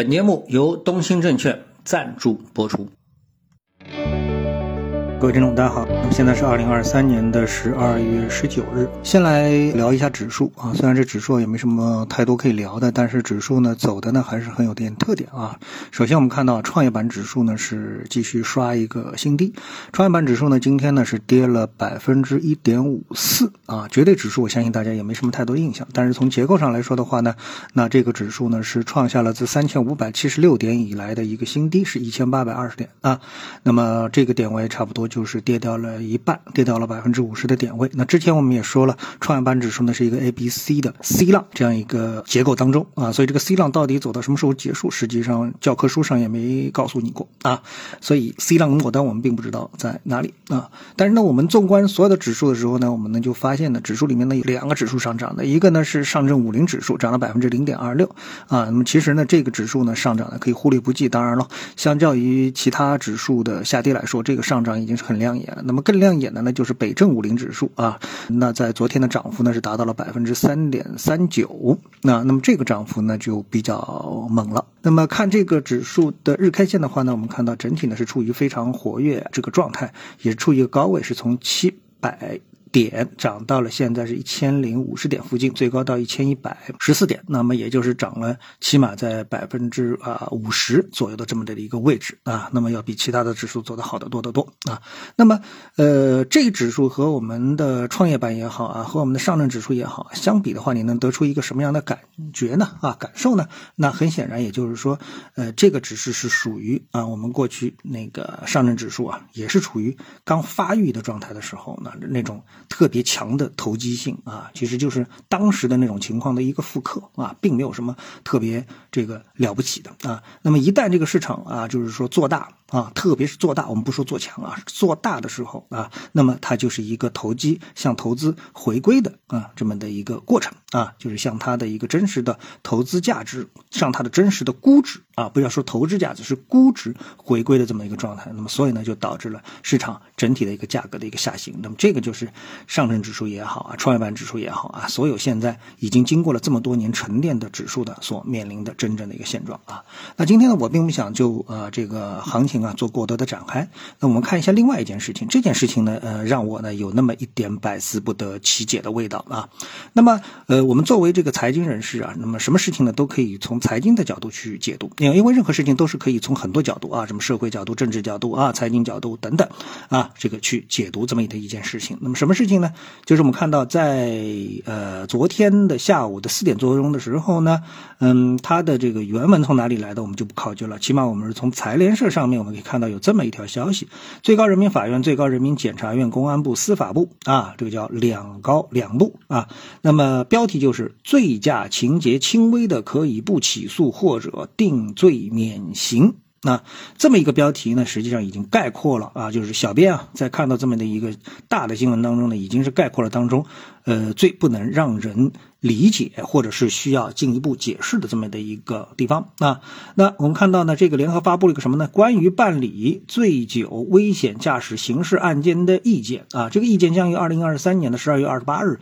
本节目由东兴证券赞助播出。各位听众，大家好。那么现在是二零二三年的十二月十九日。先来聊一下指数啊，虽然这指数也没什么太多可以聊的，但是指数呢走的呢还是很有点特点啊。首先我们看到创业板指数呢是继续刷一个新低，创业板指数呢今天呢是跌了百分之一点五四啊。绝对指数我相信大家也没什么太多印象，但是从结构上来说的话呢，那这个指数呢是创下了自三千五百七十六点以来的一个新低，是一千八百二十点啊。那么这个点位差不多。就是跌掉了一半，跌掉了百分之五十的点位。那之前我们也说了，创业板指数呢是一个 A、B、C 的 C 浪这样一个结构当中啊，所以这个 C 浪到底走到什么时候结束，实际上较科书上也没告诉你过啊。所以 C 浪末端我们并不知道在哪里啊。但是呢，我们纵观所有的指数的时候呢，我们呢就发现呢，指数里面呢有两个指数上涨的，一个呢是上证五零指数涨了百分之零点二六啊。那么其实呢，这个指数呢上涨呢可以忽略不计。当然了，相较于其他指数的下跌来说，这个上涨已经是。很亮眼了。那么更亮眼的呢，就是北证五零指数啊。那在昨天的涨幅呢是达到了百分之三点三九。那那么这个涨幅呢就比较猛了。那么看这个指数的日 K 线的话呢，我们看到整体呢是处于非常活跃这个状态，也是处于一个高位，是从七百。点涨到了现在是一千零五十点附近，最高到一千一百十四点，那么也就是涨了起码在百分之啊五十左右的这么的一个位置啊，那么要比其他的指数做得好得多得多啊。那么呃，这个指数和我们的创业板也好啊，和我们的上证指数也好相比的话，你能得出一个什么样的感觉呢？啊，感受呢？那很显然，也就是说，呃，这个指数是属于啊，我们过去那个上证指数啊，也是处于刚发育的状态的时候呢，那种。特别强的投机性啊，其实就是当时的那种情况的一个复刻啊，并没有什么特别这个了不起的啊。那么一旦这个市场啊，就是说做大。啊，特别是做大，我们不说做强啊，做大的时候啊，那么它就是一个投机向投资回归的啊，这么的一个过程啊，就是向它的一个真实的投资价值，向它的真实的估值啊，不要说投资价值，是估值回归的这么一个状态。那么，所以呢，就导致了市场整体的一个价格的一个下行。那么，这个就是上证指数也好啊，创业板指数也好啊，所有现在已经经过了这么多年沉淀的指数的所面临的真正的一个现状啊。那今天呢，我并不想就呃这个行情。啊，做过多的展开。那我们看一下另外一件事情，这件事情呢，呃，让我呢有那么一点百思不得其解的味道啊。那么，呃，我们作为这个财经人士啊，那么什么事情呢，都可以从财经的角度去解读，因为因为任何事情都是可以从很多角度啊，什么社会角度、政治角度啊、财经角度等等啊，这个去解读这么的一件事情。那么什么事情呢？就是我们看到在呃昨天的下午的四点多钟的时候呢，嗯，它的这个原文从哪里来的，我们就不考究了。起码我们是从财联社上面我们。可以看到有这么一条消息：最高人民法院、最高人民检察院、公安部、司法部啊，这个叫两高两部啊。那么标题就是醉驾情节轻微的可以不起诉或者定罪免刑。那这么一个标题呢，实际上已经概括了啊，就是小编啊在看到这么的一个大的新闻当中呢，已经是概括了当中，呃，最不能让人理解或者是需要进一步解释的这么的一个地方啊。那我们看到呢，这个联合发布了一个什么呢？关于办理醉酒危险驾驶刑事案件的意见啊，这个意见将于二零二三年的十二月二十八日。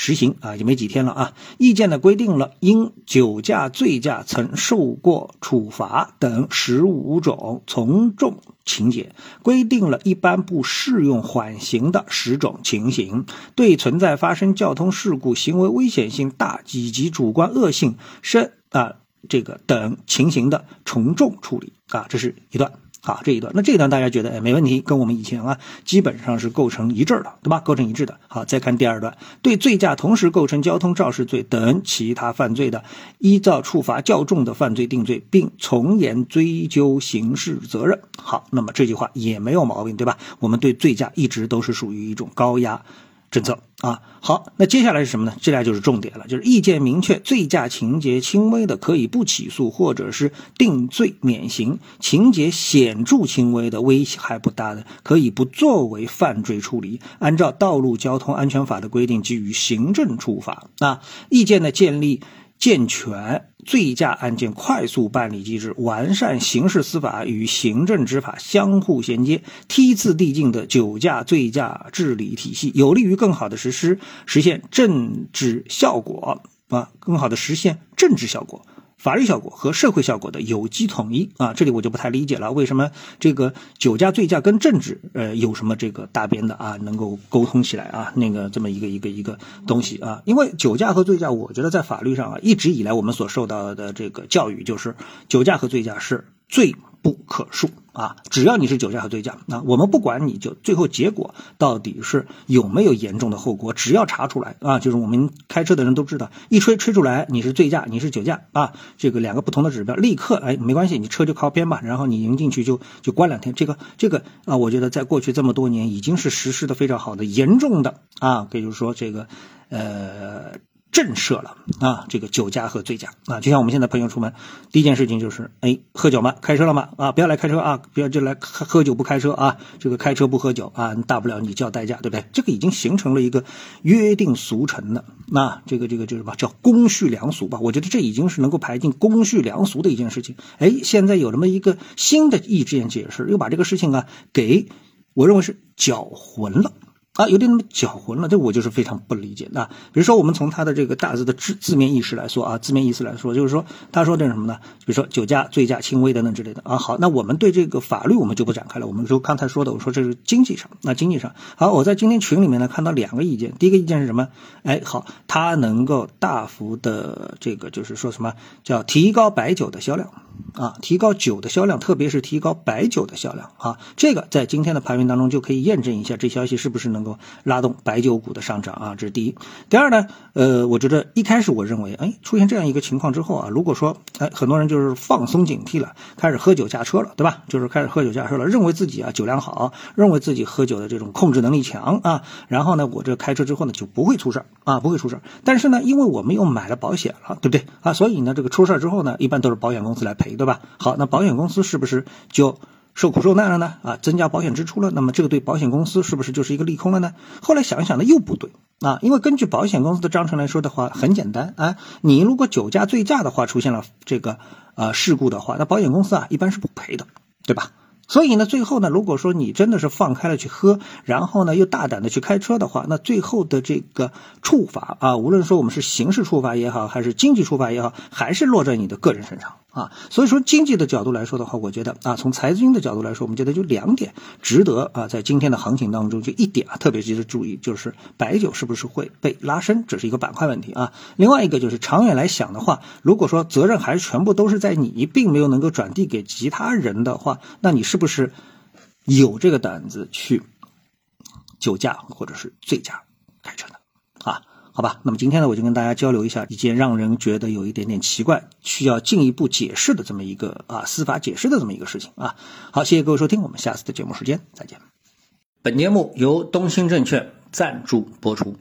实行啊，也没几天了啊。意见呢规定了，因酒驾、醉驾曾受过处罚等十五种从重情节，规定了一般不适用缓刑的十种情形，对存在发生交通事故、行为危险性大以及主观恶性深啊这个等情形的从重处理啊，这是一段。好，这一段，那这一段大家觉得哎没问题，跟我们以前啊基本上是构成一致的，对吧？构成一致的。好，再看第二段，对醉驾同时构成交通肇事罪等其他犯罪的，依照处罚较重的犯罪定罪，并从严追究刑事责任。好，那么这句话也没有毛病，对吧？我们对醉驾一直都是属于一种高压。政策啊，好，那接下来是什么呢？接下来就是重点了，就是意见明确，醉驾情节轻微的可以不起诉或者是定罪免刑；情节显著轻微的、危害不大的，可以不作为犯罪处理，按照道路交通安全法的规定给予行政处罚。啊，意见呢建立。健全醉驾案件快速办理机制，完善刑事司法与行政执法相互衔接、梯次递进的酒驾、醉驾治理体系，有利于更好的实施，实现政治效果啊，更好的实现政治效果。法律效果和社会效果的有机统一啊，这里我就不太理解了，为什么这个酒驾醉驾跟政治呃有什么这个搭边的啊，能够沟通起来啊？那个这么一个一个一个东西啊？因为酒驾和醉驾，我觉得在法律上啊，一直以来我们所受到的这个教育就是酒驾和醉驾是罪。不可恕啊！只要你是酒驾和醉驾，那我们不管你就最后结果到底是有没有严重的后果，只要查出来啊，就是我们开车的人都知道，一吹吹出来你是醉驾，你是酒驾啊，这个两个不同的指标，立刻哎没关系，你车就靠边吧，然后你迎进去就就关两天。这个这个啊，我觉得在过去这么多年已经是实施的非常好的，严重的啊，比如说这个呃。震慑了啊！这个酒驾和醉驾啊，就像我们现在朋友出门，第一件事情就是，哎，喝酒吗？开车了吗？啊，不要来开车啊！不要就来喝酒不开车啊！这个开车不喝酒啊，大不了你叫代驾，对不对？这个已经形成了一个约定俗成的，那这个这个就是什么叫公序良俗吧？我觉得这已经是能够排进公序良俗的一件事情。哎，现在有这么一个新的意见解释，又把这个事情啊给我认为是搅浑了。啊，有点那么搅混了，这我就是非常不理解的。比如说，我们从他的这个大字的字字面意思来说啊，字面意思来说，就是说他说的是什么呢？比如说酒驾、醉驾、轻微等等之类的啊。好，那我们对这个法律我们就不展开了。我们说刚才说的，我说这是经济上，那经济上好，我在今天群里面呢看到两个意见。第一个意见是什么？哎，好，它能够大幅的这个就是说什么叫提高白酒的销量。啊，提高酒的销量，特别是提高白酒的销量啊，这个在今天的盘面当中就可以验证一下，这消息是不是能够拉动白酒股的上涨啊？这是第一。第二呢，呃，我觉得一开始我认为，哎，出现这样一个情况之后啊，如果说，哎，很多人就是放松警惕了，开始喝酒驾车了，对吧？就是开始喝酒驾车了，认为自己啊酒量好，认为自己喝酒的这种控制能力强啊，然后呢，我这开车之后呢就不会出事啊，不会出事但是呢，因为我们又买了保险了，对不对啊？所以呢，这个出事之后呢，一般都是保险公司来赔。对吧？好，那保险公司是不是就受苦受难了呢？啊，增加保险支出了，那么这个对保险公司是不是就是一个利空了呢？后来想一想呢，又不对啊，因为根据保险公司的章程来说的话，很简单啊，你如果酒驾醉驾的话出现了这个啊事故的话，那保险公司啊一般是不赔的，对吧？所以呢，最后呢，如果说你真的是放开了去喝，然后呢又大胆的去开车的话，那最后的这个处罚啊，无论说我们是刑事处罚也好，还是经济处罚也好，还是落在你的个人身上啊。所以说，经济的角度来说的话，我觉得啊，从财经的角度来说，我们觉得就两点值得啊，在今天的行情当中就一点啊特别值得注意，就是白酒是不是会被拉升，这是一个板块问题啊。另外一个就是长远来想的话，如果说责任还是全部都是在你，并没有能够转递给其他人的话，那你是。不是有这个胆子去酒驾或者是醉驾开车的啊？好吧，那么今天呢，我就跟大家交流一下一件让人觉得有一点点奇怪、需要进一步解释的这么一个啊司法解释的这么一个事情啊。好，谢谢各位收听，我们下次的节目时间再见。本节目由东兴证券赞助播出。